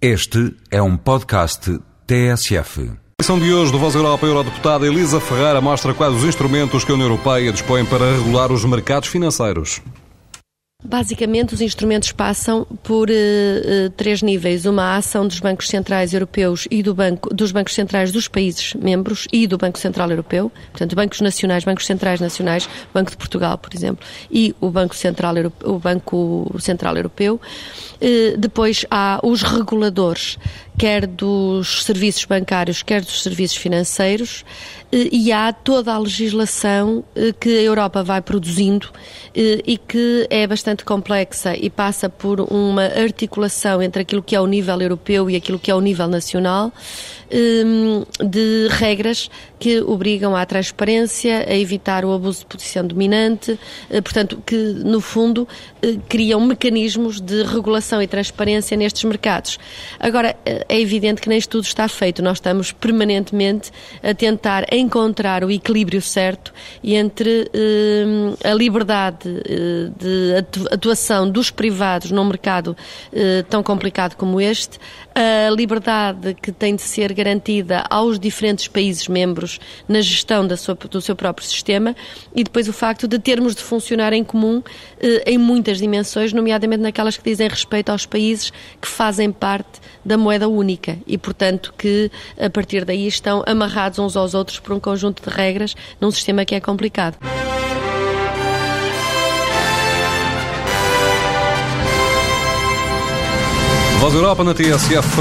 Este é um podcast TSF. A edição de hoje do Voz Europa, a Eurodeputada Elisa Ferreira mostra quais os instrumentos que a União Europeia dispõe para regular os mercados financeiros. Basicamente, os instrumentos passam por uh, três níveis: uma ação dos bancos centrais europeus e do banco, dos bancos centrais dos países membros e do Banco Central Europeu, portanto, bancos nacionais, bancos centrais nacionais, Banco de Portugal, por exemplo, e o Banco Central, o Banco Central Europeu. Uh, depois há os reguladores, quer dos serviços bancários, quer dos serviços financeiros, e há toda a legislação que a Europa vai produzindo e que é bastante complexa e passa por uma articulação entre aquilo que é o nível europeu e aquilo que é o nível nacional, hum, de regras que obrigam à transparência, a evitar o abuso de posição dominante, eh, portanto, que no fundo eh, criam mecanismos de regulação e transparência nestes mercados. Agora, eh, é evidente que nem tudo está feito, nós estamos permanentemente a tentar encontrar o equilíbrio certo entre hum, a liberdade de atuação dos privados num mercado eh, tão complicado como este, a liberdade que tem de ser garantida aos diferentes países membros na gestão sua, do seu próprio sistema e depois o facto de termos de funcionar em comum eh, em muitas dimensões, nomeadamente naquelas que dizem respeito aos países que fazem parte da moeda única e, portanto, que a partir daí estão amarrados uns aos outros por um conjunto de regras num sistema que é complicado. Voz Europa na TSF.